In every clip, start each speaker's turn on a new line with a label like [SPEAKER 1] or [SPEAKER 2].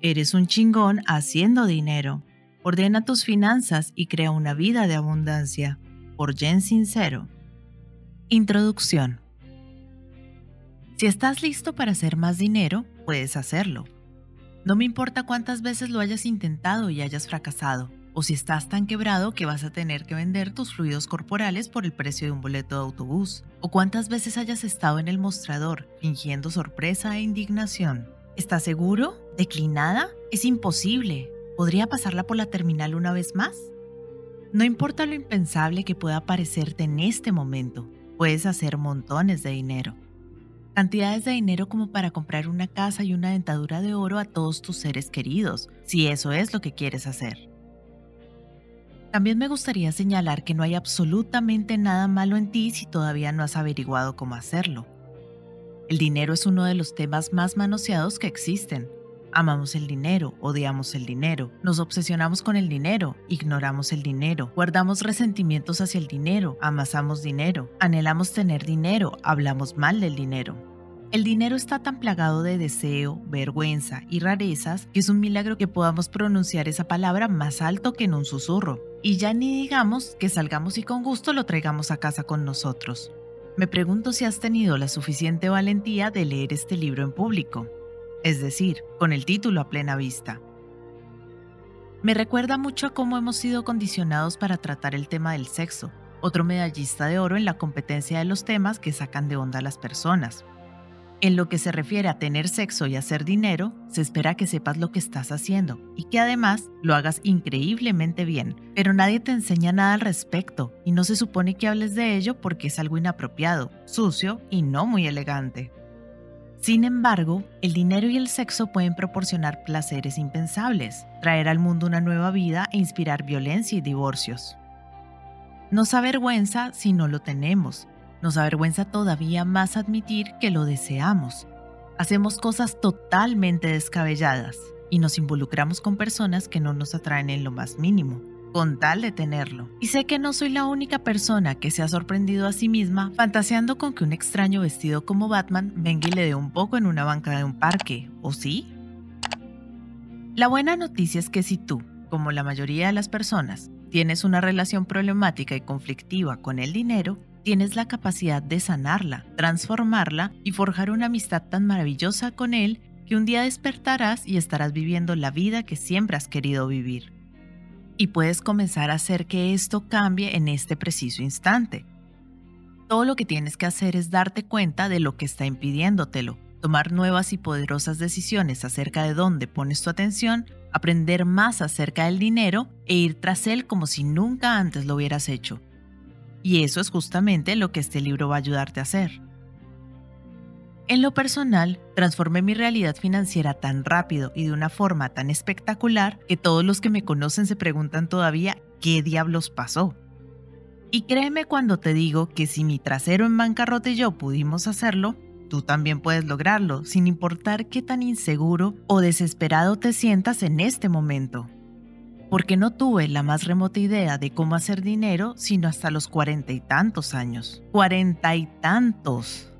[SPEAKER 1] Eres un chingón haciendo dinero. Ordena tus finanzas y crea una vida de abundancia. Por Jen Sincero. Introducción. Si estás listo para hacer más dinero, puedes hacerlo. No me importa cuántas veces lo hayas intentado y hayas fracasado, o si estás tan quebrado que vas a tener que vender tus fluidos corporales por el precio de un boleto de autobús, o cuántas veces hayas estado en el mostrador fingiendo sorpresa e indignación. ¿Estás seguro? ¿Declinada? Es imposible. ¿Podría pasarla por la terminal una vez más? No importa lo impensable que pueda parecerte en este momento, puedes hacer montones de dinero. Cantidades de dinero como para comprar una casa y una dentadura de oro a todos tus seres queridos, si eso es lo que quieres hacer. También me gustaría señalar que no hay absolutamente nada malo en ti si todavía no has averiguado cómo hacerlo. El dinero es uno de los temas más manoseados que existen. Amamos el dinero, odiamos el dinero, nos obsesionamos con el dinero, ignoramos el dinero, guardamos resentimientos hacia el dinero, amasamos dinero, anhelamos tener dinero, hablamos mal del dinero. El dinero está tan plagado de deseo, vergüenza y rarezas que es un milagro que podamos pronunciar esa palabra más alto que en un susurro. Y ya ni digamos que salgamos y con gusto lo traigamos a casa con nosotros. Me pregunto si has tenido la suficiente valentía de leer este libro en público, es decir, con el título a plena vista. Me recuerda mucho a cómo hemos sido condicionados para tratar el tema del sexo, otro medallista de oro en la competencia de los temas que sacan de onda a las personas. En lo que se refiere a tener sexo y hacer dinero, se espera que sepas lo que estás haciendo y que además lo hagas increíblemente bien, pero nadie te enseña nada al respecto y no se supone que hables de ello porque es algo inapropiado, sucio y no muy elegante. Sin embargo, el dinero y el sexo pueden proporcionar placeres impensables, traer al mundo una nueva vida e inspirar violencia y divorcios. Nos avergüenza si no lo tenemos, nos avergüenza todavía más admitir que lo deseamos. Hacemos cosas totalmente descabelladas y nos involucramos con personas que no nos atraen en lo más mínimo, con tal de tenerlo. Y sé que no soy la única persona que se ha sorprendido a sí misma fantaseando con que un extraño vestido como Batman venga y le dé un poco en una banca de un parque, ¿o sí? La buena noticia es que si tú, como la mayoría de las personas, tienes una relación problemática y conflictiva con el dinero, tienes la capacidad de sanarla, transformarla y forjar una amistad tan maravillosa con él que un día despertarás y estarás viviendo la vida que siempre has querido vivir. Y puedes comenzar a hacer que esto cambie en este preciso instante. Todo lo que tienes que hacer es darte cuenta de lo que está impidiéndotelo, tomar nuevas y poderosas decisiones acerca de dónde pones tu atención, aprender más acerca del dinero e ir tras él como si nunca antes lo hubieras hecho y eso es justamente lo que este libro va a ayudarte a hacer. En lo personal, transformé mi realidad financiera tan rápido y de una forma tan espectacular que todos los que me conocen se preguntan todavía qué diablos pasó. Y créeme cuando te digo que si mi trasero en bancarrota y yo pudimos hacerlo, tú también puedes lograrlo, sin importar qué tan inseguro o desesperado te sientas en este momento porque no tuve la más remota idea de cómo hacer dinero sino hasta los cuarenta y tantos años. Cuarenta y tantos.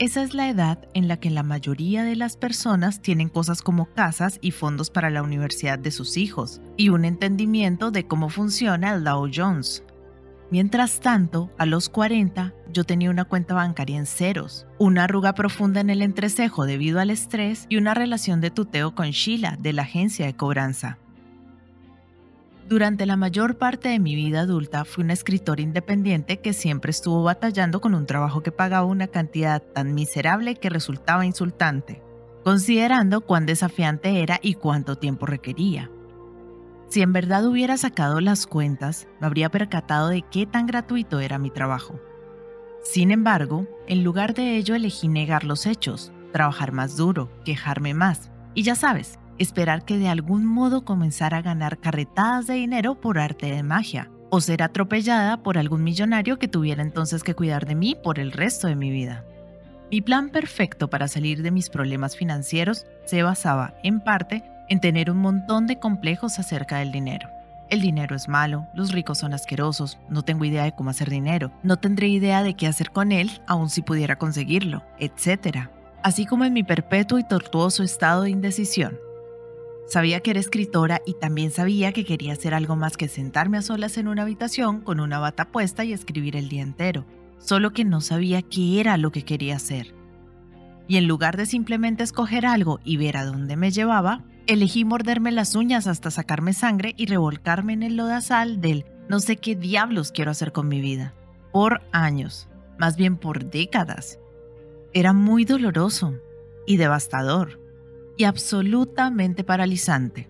[SPEAKER 1] Esa es la edad en la que la mayoría de las personas tienen cosas como casas y fondos para la universidad de sus hijos, y un entendimiento de cómo funciona el Dow Jones. Mientras tanto, a los 40, yo tenía una cuenta bancaria en ceros, una arruga profunda en el entrecejo debido al estrés y una relación de tuteo con Sheila de la agencia de cobranza. Durante la mayor parte de mi vida adulta fui un escritor independiente que siempre estuvo batallando con un trabajo que pagaba una cantidad tan miserable que resultaba insultante, considerando cuán desafiante era y cuánto tiempo requería. Si en verdad hubiera sacado las cuentas, me habría percatado de qué tan gratuito era mi trabajo. Sin embargo, en lugar de ello elegí negar los hechos, trabajar más duro, quejarme más, y ya sabes, esperar que de algún modo comenzara a ganar carretadas de dinero por arte de magia, o ser atropellada por algún millonario que tuviera entonces que cuidar de mí por el resto de mi vida. Mi plan perfecto para salir de mis problemas financieros se basaba, en parte, en tener un montón de complejos acerca del dinero. El dinero es malo, los ricos son asquerosos, no tengo idea de cómo hacer dinero, no tendré idea de qué hacer con él aun si pudiera conseguirlo, etc. Así como en mi perpetuo y tortuoso estado de indecisión, Sabía que era escritora y también sabía que quería hacer algo más que sentarme a solas en una habitación con una bata puesta y escribir el día entero, solo que no sabía qué era lo que quería hacer. Y en lugar de simplemente escoger algo y ver a dónde me llevaba, elegí morderme las uñas hasta sacarme sangre y revolcarme en el lodazal del no sé qué diablos quiero hacer con mi vida. Por años, más bien por décadas. Era muy doloroso y devastador y absolutamente paralizante.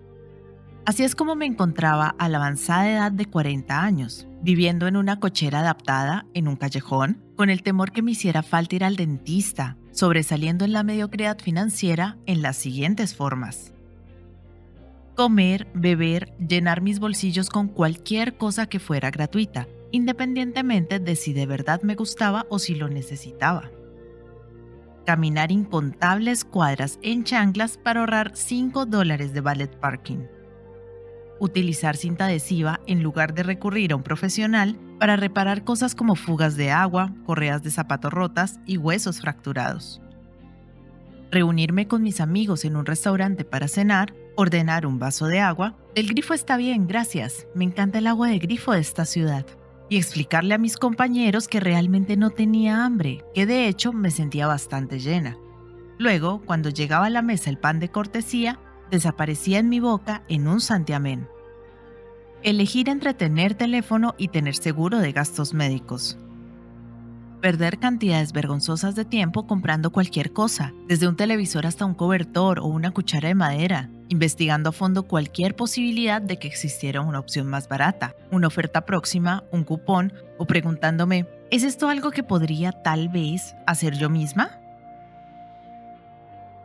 [SPEAKER 1] Así es como me encontraba a la avanzada edad de 40 años, viviendo en una cochera adaptada en un callejón, con el temor que me hiciera falta ir al dentista, sobresaliendo en la mediocridad financiera en las siguientes formas. Comer, beber, llenar mis bolsillos con cualquier cosa que fuera gratuita, independientemente de si de verdad me gustaba o si lo necesitaba caminar incontables cuadras en chanclas para ahorrar 5 dólares de ballet parking. Utilizar cinta adhesiva en lugar de recurrir a un profesional para reparar cosas como fugas de agua, correas de zapatos rotas y huesos fracturados. Reunirme con mis amigos en un restaurante para cenar, ordenar un vaso de agua. El grifo está bien, gracias. Me encanta el agua de grifo de esta ciudad y explicarle a mis compañeros que realmente no tenía hambre, que de hecho me sentía bastante llena. Luego, cuando llegaba a la mesa el pan de cortesía, desaparecía en mi boca en un santiamén. Elegir entre tener teléfono y tener seguro de gastos médicos. Perder cantidades vergonzosas de tiempo comprando cualquier cosa, desde un televisor hasta un cobertor o una cuchara de madera, investigando a fondo cualquier posibilidad de que existiera una opción más barata, una oferta próxima, un cupón, o preguntándome, ¿es esto algo que podría tal vez hacer yo misma?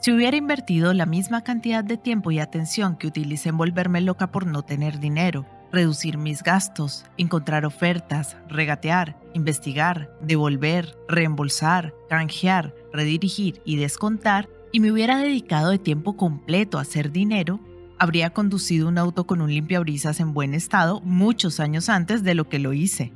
[SPEAKER 1] Si hubiera invertido la misma cantidad de tiempo y atención que utilicé en volverme loca por no tener dinero, reducir mis gastos, encontrar ofertas, regatear, investigar, devolver, reembolsar, canjear, redirigir y descontar, y me hubiera dedicado de tiempo completo a hacer dinero, habría conducido un auto con un limpiabrisas en buen estado muchos años antes de lo que lo hice.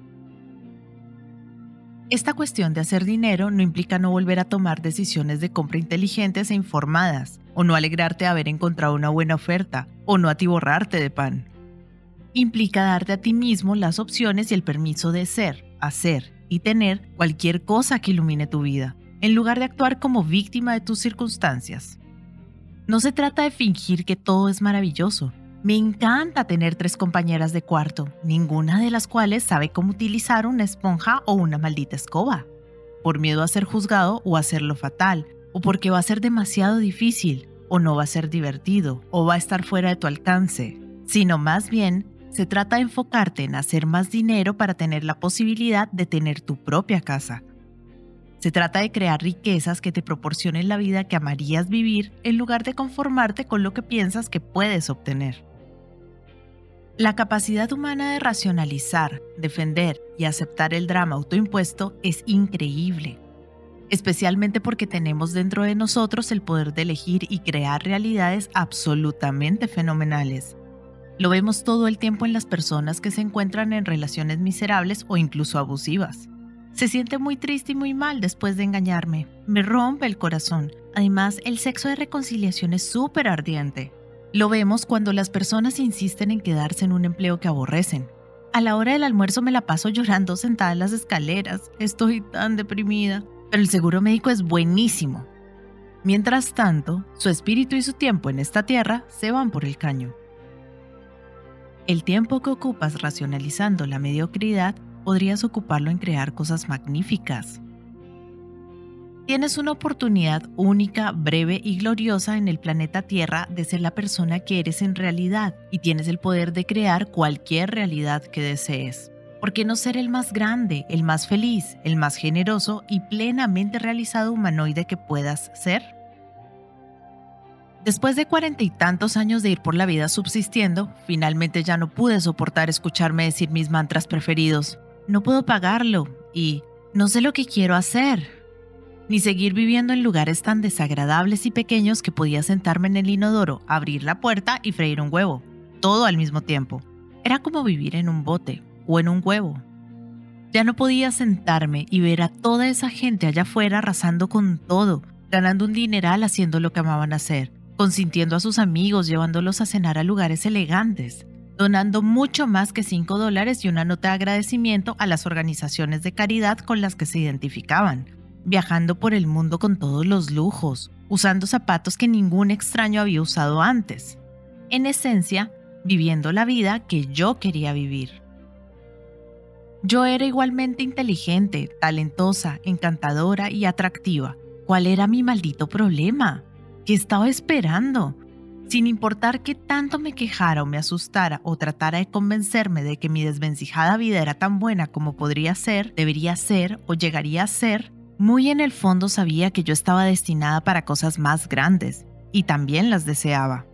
[SPEAKER 1] Esta cuestión de hacer dinero no implica no volver a tomar decisiones de compra inteligentes e informadas, o no alegrarte de haber encontrado una buena oferta, o no atiborrarte de pan implica darte a ti mismo las opciones y el permiso de ser, hacer y tener cualquier cosa que ilumine tu vida, en lugar de actuar como víctima de tus circunstancias. No se trata de fingir que todo es maravilloso. Me encanta tener tres compañeras de cuarto, ninguna de las cuales sabe cómo utilizar una esponja o una maldita escoba, por miedo a ser juzgado o a hacerlo fatal, o porque va a ser demasiado difícil, o no va a ser divertido, o va a estar fuera de tu alcance, sino más bien se trata de enfocarte en hacer más dinero para tener la posibilidad de tener tu propia casa. Se trata de crear riquezas que te proporcionen la vida que amarías vivir en lugar de conformarte con lo que piensas que puedes obtener. La capacidad humana de racionalizar, defender y aceptar el drama autoimpuesto es increíble, especialmente porque tenemos dentro de nosotros el poder de elegir y crear realidades absolutamente fenomenales. Lo vemos todo el tiempo en las personas que se encuentran en relaciones miserables o incluso abusivas. Se siente muy triste y muy mal después de engañarme. Me rompe el corazón. Además, el sexo de reconciliación es súper ardiente. Lo vemos cuando las personas insisten en quedarse en un empleo que aborrecen. A la hora del almuerzo me la paso llorando sentada en las escaleras. Estoy tan deprimida. Pero el seguro médico es buenísimo. Mientras tanto, su espíritu y su tiempo en esta tierra se van por el caño. El tiempo que ocupas racionalizando la mediocridad podrías ocuparlo en crear cosas magníficas. Tienes una oportunidad única, breve y gloriosa en el planeta Tierra de ser la persona que eres en realidad y tienes el poder de crear cualquier realidad que desees. ¿Por qué no ser el más grande, el más feliz, el más generoso y plenamente realizado humanoide que puedas ser? Después de cuarenta y tantos años de ir por la vida subsistiendo, finalmente ya no pude soportar escucharme decir mis mantras preferidos. No puedo pagarlo y no sé lo que quiero hacer. Ni seguir viviendo en lugares tan desagradables y pequeños que podía sentarme en el inodoro, abrir la puerta y freír un huevo. Todo al mismo tiempo. Era como vivir en un bote o en un huevo. Ya no podía sentarme y ver a toda esa gente allá afuera arrasando con todo, ganando un dineral haciendo lo que amaban hacer consintiendo a sus amigos, llevándolos a cenar a lugares elegantes, donando mucho más que 5 dólares y una nota de agradecimiento a las organizaciones de caridad con las que se identificaban, viajando por el mundo con todos los lujos, usando zapatos que ningún extraño había usado antes. En esencia, viviendo la vida que yo quería vivir. Yo era igualmente inteligente, talentosa, encantadora y atractiva. ¿Cuál era mi maldito problema? ¿Qué estaba esperando? Sin importar qué tanto me quejara o me asustara o tratara de convencerme de que mi desvencijada vida era tan buena como podría ser, debería ser o llegaría a ser, muy en el fondo sabía que yo estaba destinada para cosas más grandes, y también las deseaba.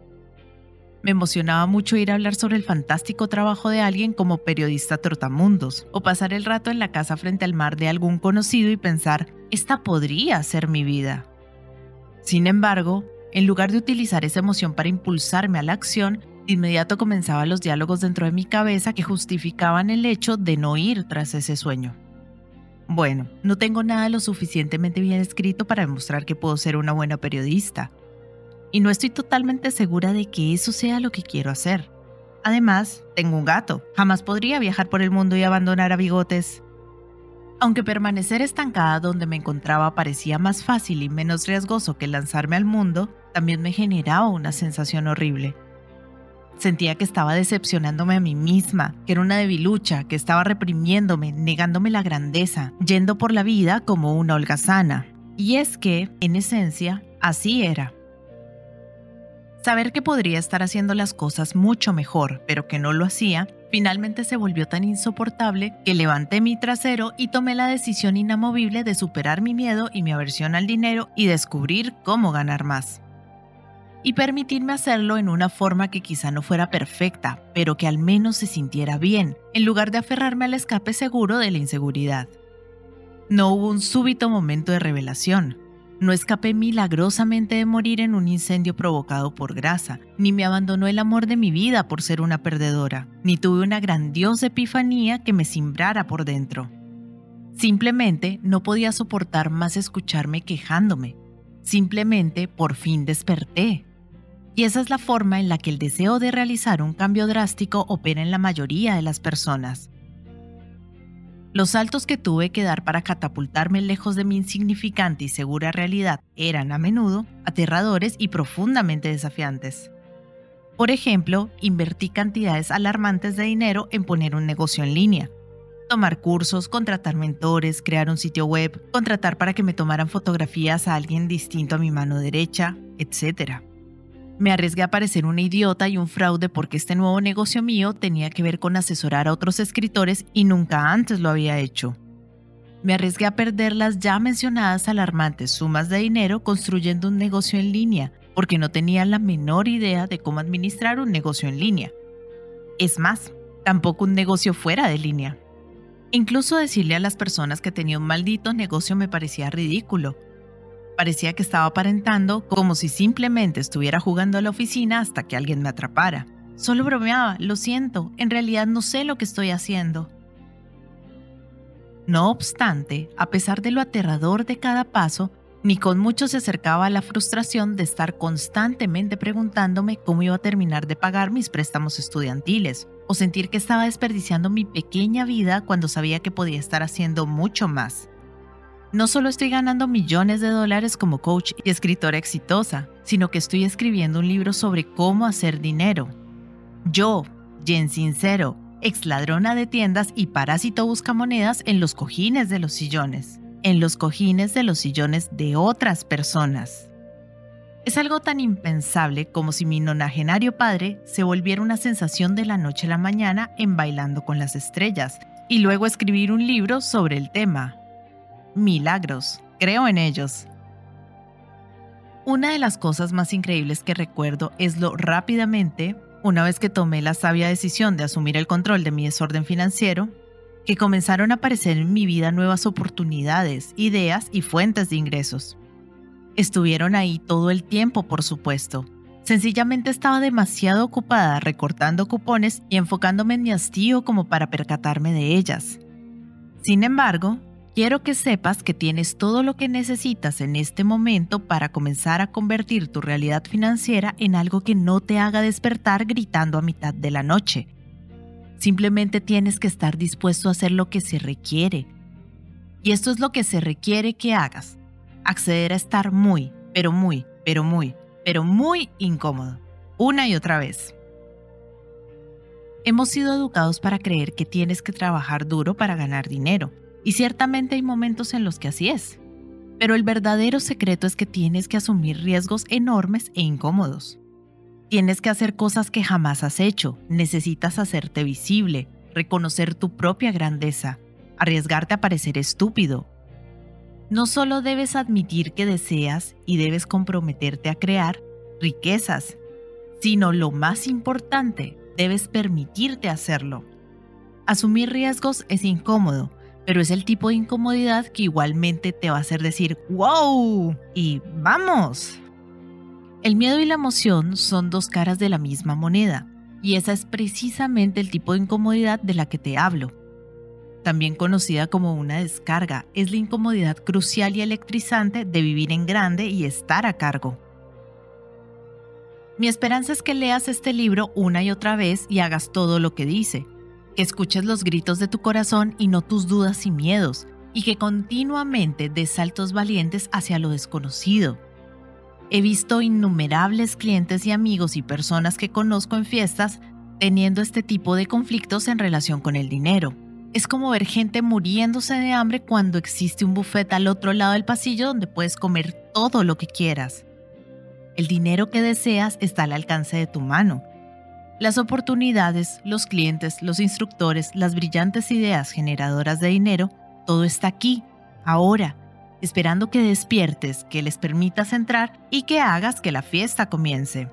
[SPEAKER 1] Me emocionaba mucho ir a hablar sobre el fantástico trabajo de alguien como periodista trotamundos, o pasar el rato en la casa frente al mar de algún conocido y pensar, esta podría ser mi vida. Sin embargo, en lugar de utilizar esa emoción para impulsarme a la acción, de inmediato comenzaban los diálogos dentro de mi cabeza que justificaban el hecho de no ir tras ese sueño. Bueno, no tengo nada lo suficientemente bien escrito para demostrar que puedo ser una buena periodista, y no estoy totalmente segura de que eso sea lo que quiero hacer. Además, tengo un gato. Jamás podría viajar por el mundo y abandonar a bigotes. Aunque permanecer estancada donde me encontraba parecía más fácil y menos riesgoso que lanzarme al mundo, también me generaba una sensación horrible. Sentía que estaba decepcionándome a mí misma, que era una debilucha, que estaba reprimiéndome, negándome la grandeza, yendo por la vida como una holgazana. Y es que, en esencia, así era. Saber que podría estar haciendo las cosas mucho mejor, pero que no lo hacía, finalmente se volvió tan insoportable que levanté mi trasero y tomé la decisión inamovible de superar mi miedo y mi aversión al dinero y descubrir cómo ganar más. Y permitirme hacerlo en una forma que quizá no fuera perfecta, pero que al menos se sintiera bien, en lugar de aferrarme al escape seguro de la inseguridad. No hubo un súbito momento de revelación, no escapé milagrosamente de morir en un incendio provocado por grasa, ni me abandonó el amor de mi vida por ser una perdedora, ni tuve una grandiosa epifanía que me cimbrara por dentro. Simplemente no podía soportar más escucharme quejándome. Simplemente por fin desperté. Y esa es la forma en la que el deseo de realizar un cambio drástico opera en la mayoría de las personas. Los saltos que tuve que dar para catapultarme lejos de mi insignificante y segura realidad eran a menudo aterradores y profundamente desafiantes. Por ejemplo, invertí cantidades alarmantes de dinero en poner un negocio en línea, tomar cursos, contratar mentores, crear un sitio web, contratar para que me tomaran fotografías a alguien distinto a mi mano derecha, etc. Me arriesgué a parecer una idiota y un fraude porque este nuevo negocio mío tenía que ver con asesorar a otros escritores y nunca antes lo había hecho. Me arriesgué a perder las ya mencionadas alarmantes sumas de dinero construyendo un negocio en línea porque no tenía la menor idea de cómo administrar un negocio en línea. Es más, tampoco un negocio fuera de línea. Incluso decirle a las personas que tenía un maldito negocio me parecía ridículo, Parecía que estaba aparentando como si simplemente estuviera jugando a la oficina hasta que alguien me atrapara. Solo bromeaba, lo siento, en realidad no sé lo que estoy haciendo. No obstante, a pesar de lo aterrador de cada paso, ni con mucho se acercaba a la frustración de estar constantemente preguntándome cómo iba a terminar de pagar mis préstamos estudiantiles, o sentir que estaba desperdiciando mi pequeña vida cuando sabía que podía estar haciendo mucho más. No solo estoy ganando millones de dólares como coach y escritora exitosa, sino que estoy escribiendo un libro sobre cómo hacer dinero. Yo, Jen Sincero, ex ladrona de tiendas y parásito buscamonedas en los cojines de los sillones, en los cojines de los sillones de otras personas. Es algo tan impensable como si mi nonagenario padre se volviera una sensación de la noche a la mañana en Bailando con las Estrellas y luego escribir un libro sobre el tema milagros. Creo en ellos. Una de las cosas más increíbles que recuerdo es lo rápidamente, una vez que tomé la sabia decisión de asumir el control de mi desorden financiero, que comenzaron a aparecer en mi vida nuevas oportunidades, ideas y fuentes de ingresos. Estuvieron ahí todo el tiempo, por supuesto. Sencillamente estaba demasiado ocupada recortando cupones y enfocándome en mi hastío como para percatarme de ellas. Sin embargo, Quiero que sepas que tienes todo lo que necesitas en este momento para comenzar a convertir tu realidad financiera en algo que no te haga despertar gritando a mitad de la noche. Simplemente tienes que estar dispuesto a hacer lo que se requiere. Y esto es lo que se requiere que hagas. Acceder a estar muy, pero muy, pero muy, pero muy incómodo. Una y otra vez. Hemos sido educados para creer que tienes que trabajar duro para ganar dinero y ciertamente hay momentos en los que así es. Pero el verdadero secreto es que tienes que asumir riesgos enormes e incómodos. Tienes que hacer cosas que jamás has hecho, necesitas hacerte visible, reconocer tu propia grandeza, arriesgarte a parecer estúpido. No solo debes admitir que deseas y debes comprometerte a crear riquezas, sino lo más importante, debes permitirte hacerlo. Asumir riesgos es incómodo, pero es el tipo de incomodidad que igualmente te va a hacer decir wow y vamos. El miedo y la emoción son dos caras de la misma moneda, y esa es precisamente el tipo de incomodidad de la que te hablo. También conocida como una descarga, es la incomodidad crucial y electrizante de vivir en grande y estar a cargo. Mi esperanza es que leas este libro una y otra vez y hagas todo lo que dice, que escuches los gritos de tu corazón y no tus dudas y miedos, y que continuamente des saltos valientes hacia lo desconocido. He visto innumerables clientes y amigos y personas que conozco en fiestas teniendo este tipo de conflictos en relación con el dinero. Es como ver gente muriéndose de hambre cuando existe un buffet al otro lado del pasillo donde puedes comer todo lo que quieras. El dinero que deseas está al alcance de tu mano las oportunidades, los clientes, los instructores, las brillantes ideas generadoras de dinero, todo está aquí, ahora, esperando que despiertes, que les permitas entrar y que hagas que la fiesta comience.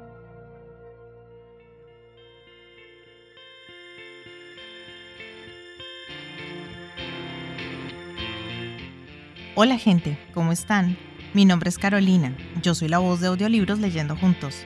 [SPEAKER 1] Hola gente, ¿cómo están? Mi nombre es Carolina, yo soy la voz de audiolibros leyendo juntos.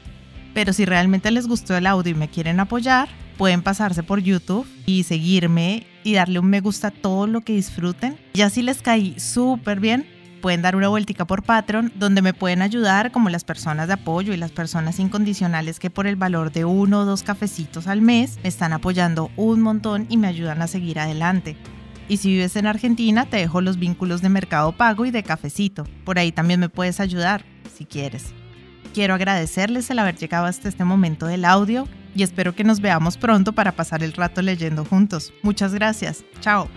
[SPEAKER 1] Pero si realmente les gustó el audio y me quieren apoyar, pueden pasarse por YouTube y seguirme y darle un me gusta a todo lo que disfruten. Ya si les caí súper bien, pueden dar una vueltica por Patreon, donde me pueden ayudar como las personas de apoyo y las personas incondicionales que por el valor de uno o dos cafecitos al mes me están apoyando un montón y me ayudan a seguir adelante. Y si vives en Argentina, te dejo los vínculos de Mercado Pago y de Cafecito. Por ahí también me puedes ayudar, si quieres. Quiero agradecerles el haber llegado hasta este momento del audio y espero que nos veamos pronto para pasar el rato leyendo juntos. Muchas gracias. Chao.